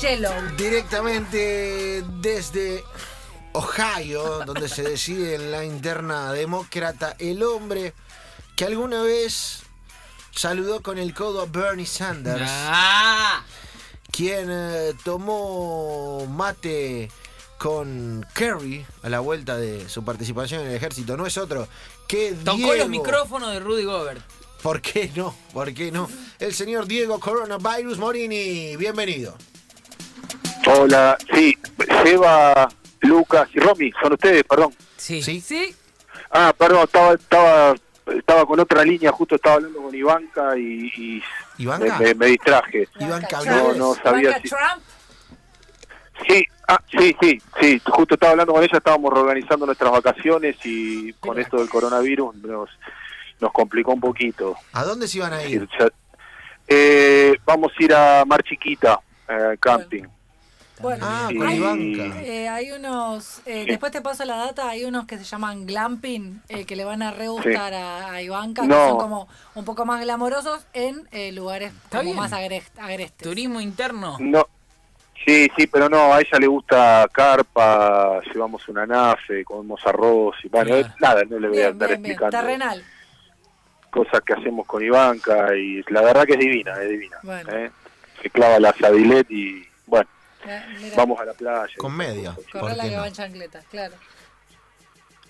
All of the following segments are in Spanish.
Yellow. Directamente desde Ohio, donde se decide en la interna demócrata, el hombre que alguna vez saludó con el codo a Bernie Sanders, Ah, quien eh, tomó mate con Kerry a la vuelta de su participación en el ejército, no es otro que tocó Diego. los micrófonos de Rudy Gobert. ¿Por qué no? ¿Por qué no? El señor Diego Coronavirus Morini, bienvenido. Hola, sí, Seba, Lucas y Romy, son ustedes, perdón. Sí. ¿Sí? ¿Sí? Ah, perdón, estaba, estaba, estaba con otra línea, justo estaba hablando con Ivanka y, y ¿Ivanka? Me, me- me distraje. Trump. No, no sabía si- Trump. Sí, ah, sí, sí, sí, justo estaba hablando con ella, estábamos reorganizando nuestras vacaciones y con esto del coronavirus nos, nos complicó un poquito. ¿A dónde se iban a ir? eh, vamos a ir a Mar Chiquita, eh, camping. Bueno, Ah, Sí. con hay, Ivanka. eh, hay unos, eh, Sí. después te paso la data, hay unos que se llaman glamping, eh, que le van a re gustar a, a Ivanka, que No. son como un poco más glamorosos en eh, lugares como bien. más agres- agrestes. Turismo interno. No, sí, sí, pero no, a ella le gusta carpa, llevamos una nafe, comemos arroz y bueno, Claro. nada, no le voy a andar bien, bien. explicando Terrenal. cosas que hacemos con Ivanka y la verdad que es divina, es divina. Bueno. ¿eh? Se clava la sadilet y bueno, Mira, vamos a la playa. Con media. corre ¿Por la que va en chancletas, claro.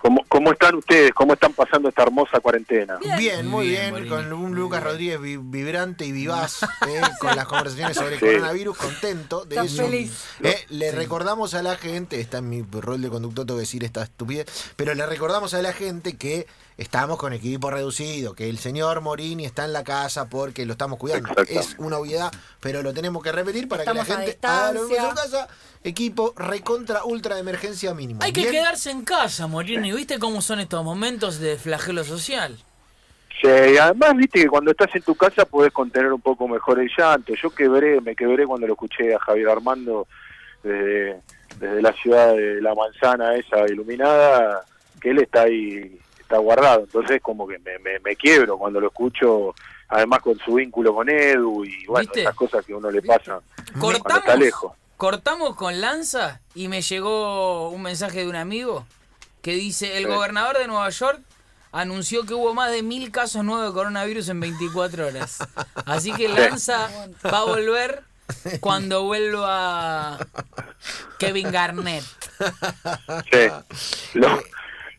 ¿Cómo, ¿Cómo están ustedes? ¿Cómo están pasando esta hermosa cuarentena? Bien. Bien, muy Bien, con un Lucas Rodríguez vi- vibrante y vivaz, eh, con las conversaciones sobre Sí. coronavirus, contento de Está eso. feliz. Eh, le recordamos a la gente, está en mi rol de conductor, tengo que decir esta estupidez, pero le recordamos a la gente que estamos con equipo reducido, que el señor Morini está en la casa porque lo estamos cuidando. Es una obviedad, pero lo tenemos que repetir para Estamos que la gente haga lo mismo en su casa. Equipo recontra ultra de emergencia mínimo. Hay que ¿Bien? quedarse en casa, Morini. ¿Viste cómo son estos momentos de flagelo social? Sí, además, viste que cuando estás en tu casa podés contener un poco mejor el llanto. Yo quebré, me quebré cuando lo escuché a Javier Armando desde, desde la ciudad de la manzana esa iluminada, que él está ahí, está guardado. Entonces como que me, me, me quiebro cuando lo escucho, además con su vínculo con Edu y bueno, ¿Viste? esas cosas que a uno le cuando está lejos. cortamos con Lanza y me llegó un mensaje de un amigo que dice, el Sí. gobernador de Nueva York anunció que hubo más de mil casos nuevos de coronavirus en 24 horas. Así que Lanza va a volver cuando vuelva Kevin Garnett. Sí, Lo-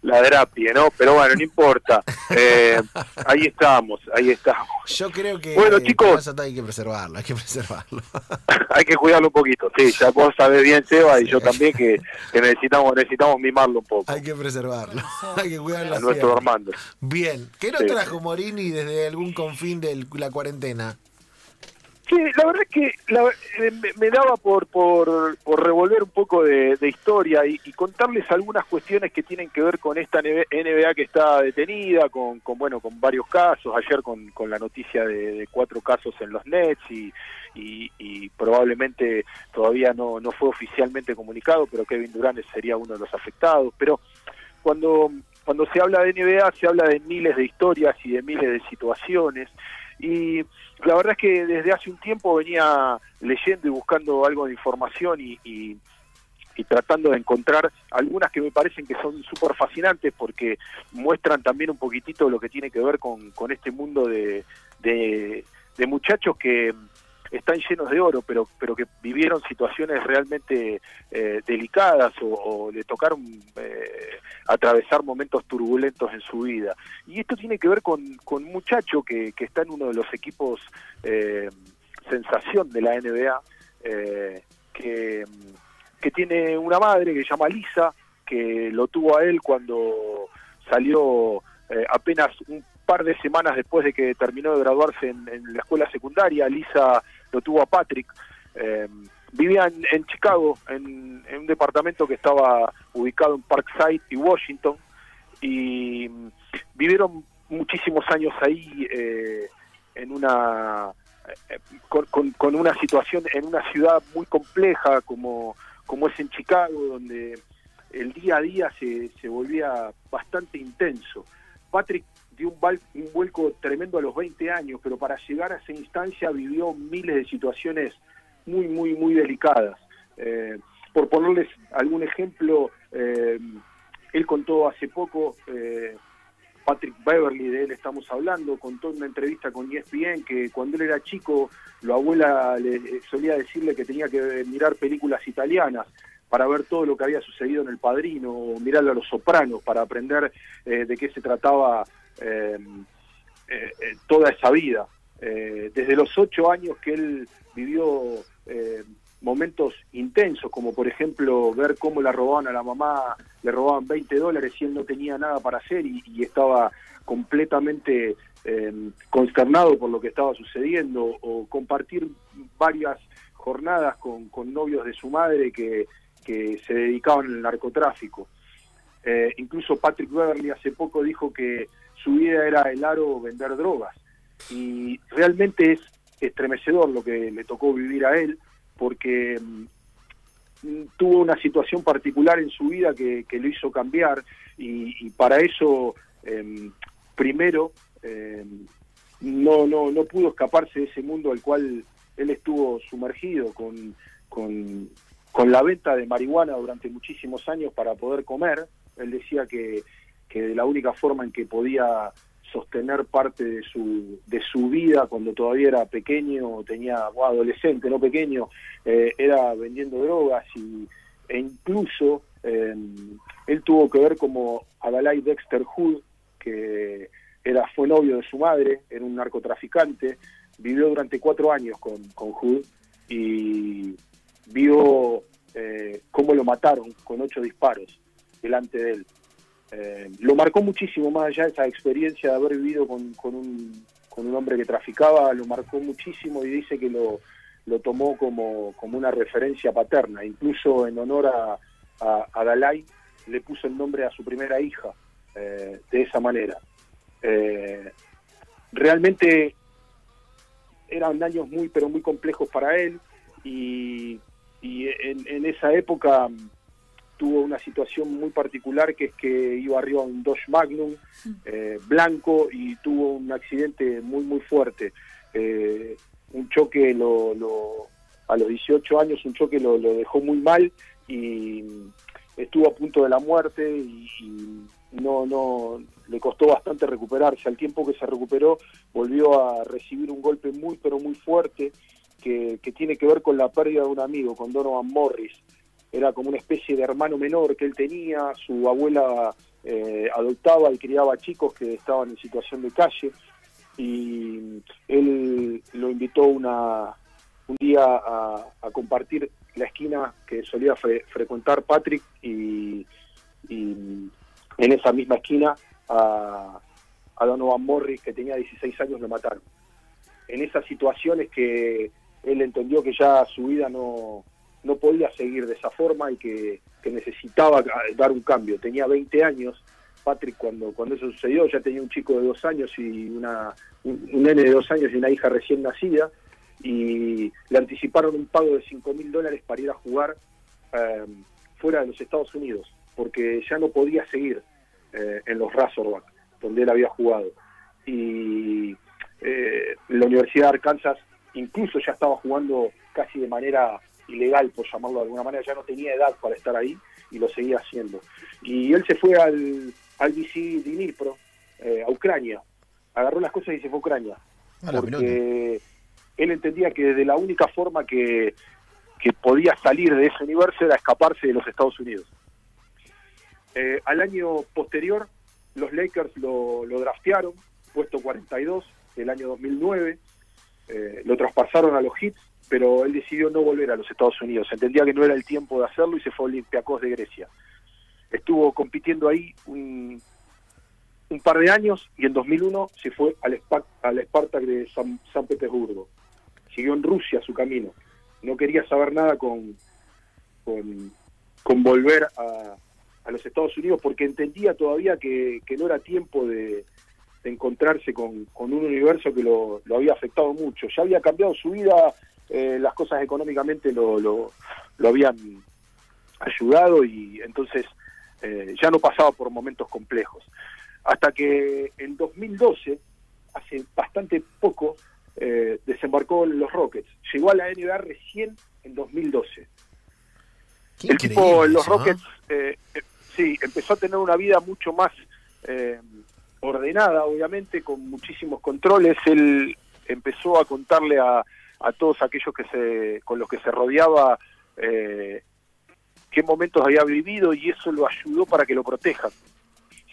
la terapia, ¿no? Pero bueno, no importa. Eh, ahí estamos, ahí estamos. Yo creo que Bueno, chicos. hay que preservarlo, hay que preservarlo. Hay que cuidarlo un poquito. Sí, ya vos sabés bien, Seba, y yo también que, que necesitamos necesitamos mimarlo un poco. hay que preservarlo. hay que cuidarlo. A nuestro. Armando. Bien, ¿qué nos Sí. trajo Morini desde algún confín de la cuarentena? Sí, la verdad es que la- eh, me, daba por, por, por revolver un poco de, historia y, y contarles algunas cuestiones que tienen que ver con esta NBA que está detenida, con, con bueno, con varios casos. Ayer con, con la noticia de, cuatro casos en los Nets y probablemente todavía no, no fue oficialmente comunicado, pero Kevin Durant sería uno de los afectados. Pero cuando cuando se habla de NBA se habla de miles de historias y de miles de situaciones y la verdad es que desde hace un tiempo venía leyendo y buscando algo de información y, y, tratando de encontrar algunas que me parecen que son súper fascinantes porque muestran también un poquitito lo que tiene que ver con, con este mundo de, de muchachos que están llenos de oro, pero, pero que vivieron situaciones realmente eh, delicadas o, le tocaron eh, atravesar momentos turbulentos en su vida. Y esto tiene que ver con, con un muchacho que, que está en uno de los equipos eh, sensación de la NBA, eh, que, que tiene una madre que se llama Lisa, que lo tuvo a él cuando salió apenas un par de semanas después de que terminó de graduarse en la escuela secundaria. Lisa lo tuvo a Patrick. Eh, vivía en, Chicago, en, un departamento que estaba ubicado en Parkside y Washington, y mm, vivieron muchísimos años ahí eh, en una eh, con una situación en una ciudad muy compleja como, como es en Chicago, donde el día a día se, se volvía bastante intenso. Patrick dio un, val- un vuelco tremendo a los 20 años, pero para llegar a esa instancia vivió miles de situaciones muy, muy, muy delicadas. Eh, por ponerles algún ejemplo, eh, él contó hace poco, eh, Patrick Beverly, de él estamos hablando, contó en una entrevista con ESPN que cuando él era chico, la abuela le solía decirle que tenía que mirar películas italianas para ver todo lo que había sucedido en El Padrino, o mirar a Los Sopranos, para aprender de qué se trataba toda esa vida. desde los ocho años que él vivió momentos intensos, como por ejemplo ver cómo la robaban a la mamá, le robaban 20 dólares y él no tenía nada para hacer y, estaba completamente em, consternado por lo que estaba sucediendo, o compartir varias jornadas con, novios de su madre que, se dedicaban al narcotráfico. Eh, incluso Patrick Beverly hace poco dijo que su vida era el aro vender drogas y realmente es estremecedor lo que le tocó vivir a él porque mm, tuvo una situación particular en su vida que, lo hizo cambiar y, para eso em, primero em, no, no, no pudo escaparse de ese mundo al cual él estuvo sumergido con, con, con, la venta de marihuana durante muchísimos años para poder comer. Él decía que, que la única forma en que podía sostener parte de su, de su vida cuando todavía era pequeño, tenía, adolescente, no pequeño, eh, era vendiendo drogas y, e incluso eh, él tuvo que ver como Adalai Dexter Hood, que era, fue novio de su madre, era un narcotraficante, vivió durante cuatro años con, con Hood y vio eh, cómo lo mataron con ocho disparos delante de él. Eh, lo marcó muchísimo más allá de esa experiencia de haber vivido con, un, con un hombre que traficaba, lo marcó muchísimo y dice que lo, lo tomó como, como una referencia paterna, incluso en honor a, Dalai le puso el nombre a su primera hija eh, de esa manera. Eh, realmente eran años muy pero muy complejos para él y, y en, en esa época tuvo una situación muy particular que es que iba arriba un Dodge Magnum eh, blanco y tuvo un accidente muy muy fuerte. Eh, un choque lo, a los 18 años, un choque lo, dejó muy mal y estuvo a punto de la muerte y, no, no le costó bastante recuperarse. Al tiempo que se recuperó volvió a recibir un golpe muy pero muy fuerte que, que tiene que ver con la pérdida de un amigo, con Donovan Morris era como una especie de hermano menor que él tenía, su abuela eh, adoptaba y criaba chicos que estaban en situación de calle y él lo invitó una, un día a, compartir la esquina que solía frecuentar Patrick y, en esa misma esquina a, a Donovan Morris que tenía 16 años lo mataron. En esas situaciones que él entendió que ya su vida no, no podía seguir de esa forma y que, necesitaba dar un cambio. Tenía 20 años, Patrick, cuando, cuando eso sucedió, ya tenía un chico de dos años y una, un, nene de dos años y una hija recién nacida, y le anticiparon un pago de 5 mil dólares para ir a jugar eh, fuera de los Estados Unidos, porque ya no podía seguir eh, en los Razorback, donde él había jugado. Y eh, la Universidad de Arkansas incluso ya estaba jugando casi de manera ilegal, por llamarlo de alguna manera, ya no tenía edad para estar ahí y lo seguía haciendo. Y él se fue al, al BC Dnipro, eh, a Ucrania, agarró las cosas y se fue a Ucrania. porque él entendía que de la única forma que, que podía salir de ese universo era escaparse de los Estados Unidos. Eh, al año posterior, los Lakers lo, lo draftearon, puesto 42, el año 2009, eh, lo traspasaron a los Hits pero él decidió no volver a los Estados Unidos. Entendía que no era el tiempo de hacerlo y se fue a Olympiacos de Grecia. Estuvo compitiendo ahí un, par de años y en 2001 se fue al, al Spartak de San, Petersburgo. Siguió en Rusia su camino. No quería saber nada con, con, volver a, los Estados Unidos porque entendía todavía que, no era tiempo de, encontrarse con, un universo que lo, lo, había afectado mucho. Ya había cambiado su vida eh, las cosas económicamente lo, lo, habían ayudado y entonces eh, ya no pasaba por momentos complejos. Hasta que en 2012, hace bastante poco, eh, desembarcó en los Rockets. Llegó a la NBA recién en 2012. Qué el tipo en los. Rockets, eh, sí, empezó a tener una vida mucho más eh, ordenada, obviamente, con muchísimos controles. Él empezó a contarle a, a todos aquellos que se, con los que se rodeaba eh, qué momentos había vivido y eso lo ayudó para que lo protejan.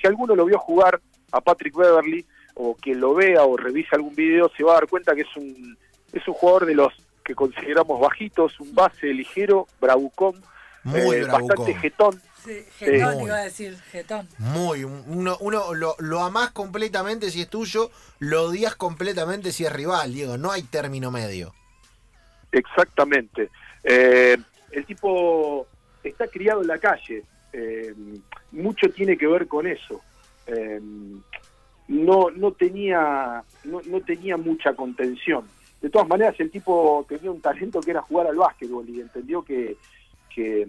Si alguno lo vio jugar a Patrick Beverly o quien lo vea o revise algún video se va a dar cuenta que es un es un jugador de los que consideramos bajitos, un base ligero, bravucón, Muy eh, bravucón. bastante jetón. Sí, Getón Muy. iba a decir, Getón. Muy, uno, uno lo, lo amás completamente si es tuyo, lo odias completamente si es rival, Diego. No hay término medio. Exactamente. Eh, el tipo está criado en la calle. eh, mucho tiene que ver con eso. Eh, no, no tenía, no, no tenía mucha contención. De todas maneras, el tipo tenía un talento que era jugar al básquetbol y entendió que, que,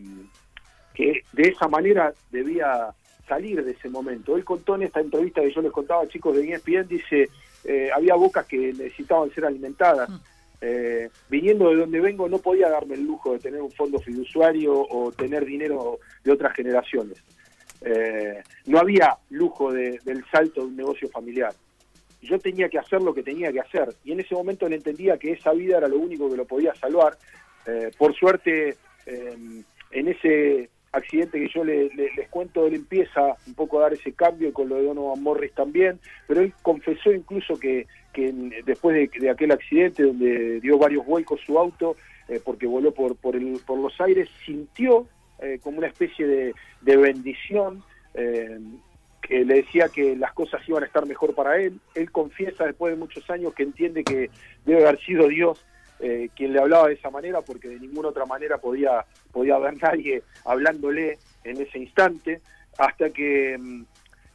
que de esa manera debía salir de ese momento. Él contó en esta entrevista que yo les contaba, chicos de ESPN, dice, eh, había bocas que necesitaban ser alimentadas. Eh, viniendo de donde vengo no podía darme el lujo de tener un fondo fiduciario o tener dinero de otras generaciones. Eh, no había lujo de- del salto de un negocio familiar. Yo tenía que hacer lo que tenía que hacer y en ese momento él entendía que esa vida era lo único que lo podía salvar. Por suerte, en ese accidente que yo le- le- les cuento, él empieza un poco a dar ese cambio con lo de Donovan Morris también, pero él confesó incluso que, después de, aquel accidente donde dio varios vuelcos su auto, eh, porque voló por, por, el- por los aires, sintió eh, como una especie de, de bendición, eh, que le decía que las cosas iban a estar mejor para él. Él confiesa después de muchos años que entiende que debe haber sido Dios eh, quien le hablaba de esa manera, porque de ninguna otra manera podía, podía haber nadie hablándole en ese instante, hasta que, mm,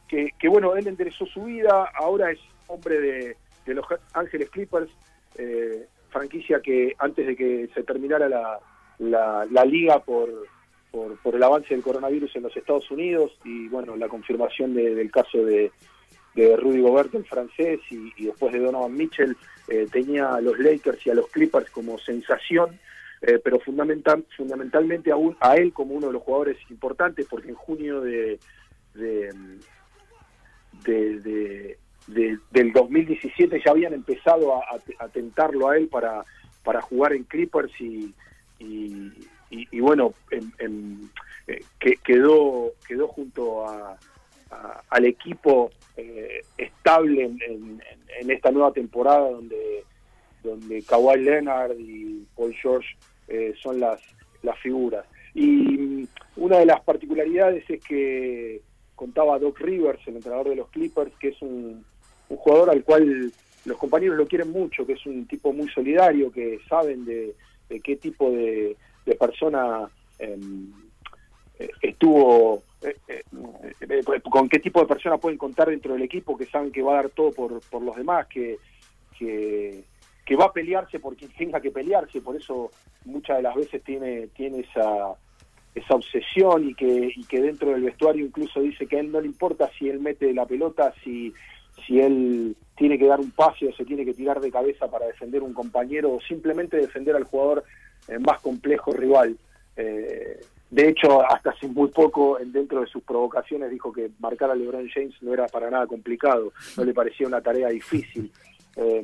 que, que, bueno, él enderezó su vida, ahora es hombre de, de los Ángeles Clippers, eh, franquicia que antes de que se terminara la, la, la liga por, por, por el avance del coronavirus en los Estados Unidos y bueno, la confirmación de- del caso de, de Rudy Gobert, el francés, y, después de Donovan Mitchell, eh, tenía a los Lakers y a los Clippers como sensación, eh, pero fundamental, fundamentalmente aún a él como uno de los jugadores importantes, porque en junio de, de, de- de- de- del 2017 ya habían empezado a, a- a tentarlo a él para, para jugar en Clippers y, bueno, en- en- eh, que, quedó, quedó junto a, a- al equipo eh, estable en, en- esta nueva temporada donde, donde Kawhi Leonard y Paul George eh, son las, las figuras. Y mm, una de las particularidades es que contaba Doc Rivers, el entrenador de los Clippers, que es un, un jugador al cual los compañeros lo quieren mucho, que es un tipo muy solidario, que saben de, qué tipo de, de persona em, eh, estuvo, eh, eh, eh, con qué tipo de persona pueden contar dentro del equipo, que saben que va a dar todo por, por los demás, que, que, que va a pelearse por quien tenga que pelearse, por eso muchas de las veces tiene, tiene esa, esa obsesión y que, y que dentro del vestuario incluso dice que a él no le importa si él mete la pelota, si, si él tiene que dar un pase o se tiene que tirar de cabeza para defender un compañero o simplemente defender al jugador eh, más complejo rival. Eh, de hecho, hasta hace muy poco, en- dentro de sus provocaciones, dijo que marcar a LeBron James no era para nada complicado, no le parecía una tarea difícil. Eh,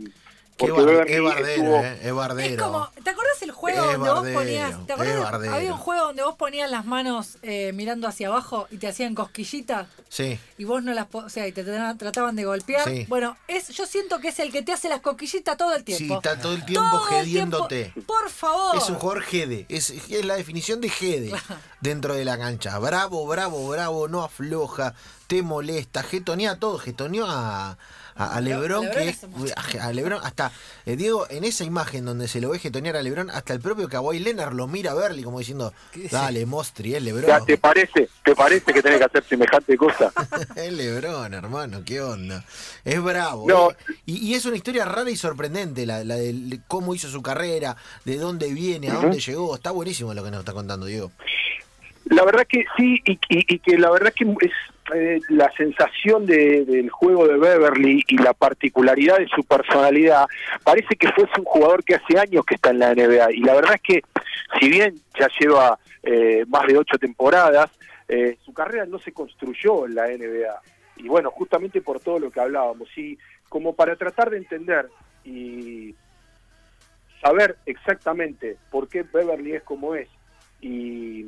Qué bar- Beverly es bardero, estuvo- eh, es Es bardero. como, ¿te acordás el juego donde vos ponías, ¿te acordás? había un juego donde vos ponías las manos eh, mirando hacia abajo y te hacían cosquillitas Sí, y vos no las, o sea, y te tra- trataban de golpear. Sí. Bueno, es, yo siento que es el que te hace las cosquillitas todo el tiempo. sí, está todo el tiempo Todo el gediéndote. tiempo. Por favor. Es un jugador Gede, es, es la definición de Gede dentro de la cancha. Bravo, bravo, bravo, no afloja, te molesta, getonea todo, getoneó a, a, a Lebron, Lebron que es a, a Lebron, hasta eh, Diego, en esa imagen donde se lo ve getonear a Lebron, hasta el propio Kawhi Leonard lo mira a Berly como diciendo, dale, Mostri, es Lebron. Ya, ¿Te parece, ¿Te parece que tenés que hacer semejante cosa? es Lebron, hermano, qué onda. Es bravo. No. eh. Y, y es una historia rara y sorprendente, la, la de cómo hizo su carrera, de dónde viene, a dónde llegó. Está buenísimo lo que nos está contando Diego. La verdad que sí, y, y- y que la verdad que es eh, la sensación de- del juego de Beverly y la particularidad de su personalidad, parece que fuese un jugador que hace años que está en la NBA. Y la verdad es que, si bien ya lleva eh, más de ocho temporadas, eh, su carrera no se construyó en la NBA. Y bueno, justamente por todo lo que hablábamos. Y como para tratar de entender y saber exactamente por qué Beverly es como es y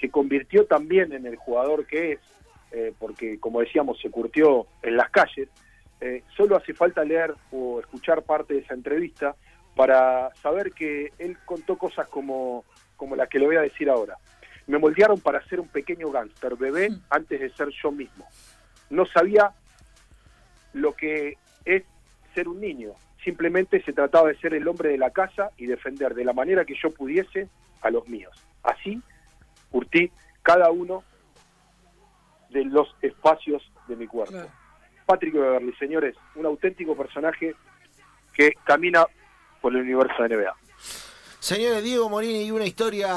se convirtió también en el jugador que es, eh, porque como decíamos se curtió en las calles, eh, solo hace falta leer o escuchar parte de esa entrevista para saber que él contó cosas como, como la que le voy a decir ahora. Me moldearon para ser un pequeño gángster, bebé, antes de ser yo mismo. No sabía lo que es ser un niño. Simplemente se trataba de ser el hombre de la casa y defender de la manera que yo pudiese a los míos. Así curtí cada uno de los espacios de mi cuerpo. Claro. Patrick Beverly, señores, un auténtico personaje que camina por el universo de NBA. Señores, Diego Morini y una historia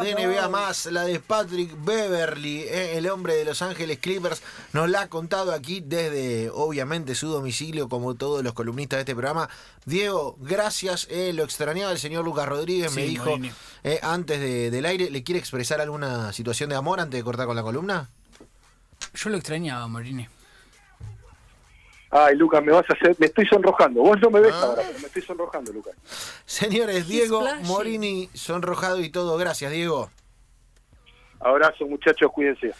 de. NBA más, la de Patrick Beverly, eh, el hombre de Los Ángeles Clippers, nos la ha contado aquí desde, obviamente, su domicilio, como todos los columnistas de este programa. Diego, gracias, eh, lo extrañaba el señor Lucas Rodríguez, me dijo eh, antes de- del aire, ¿le quiere expresar alguna situación de amor antes de cortar con la columna? Yo lo extrañaba, Morini. Ay, Lucas, me vas a hacer, me estoy sonrojando. Vos no me ves Ah. ahora, pero me estoy sonrojando, Lucas. Señores, Diego. Morini, sonrojado y todo, gracias, Diego. Abrazo, muchachos, cuídense.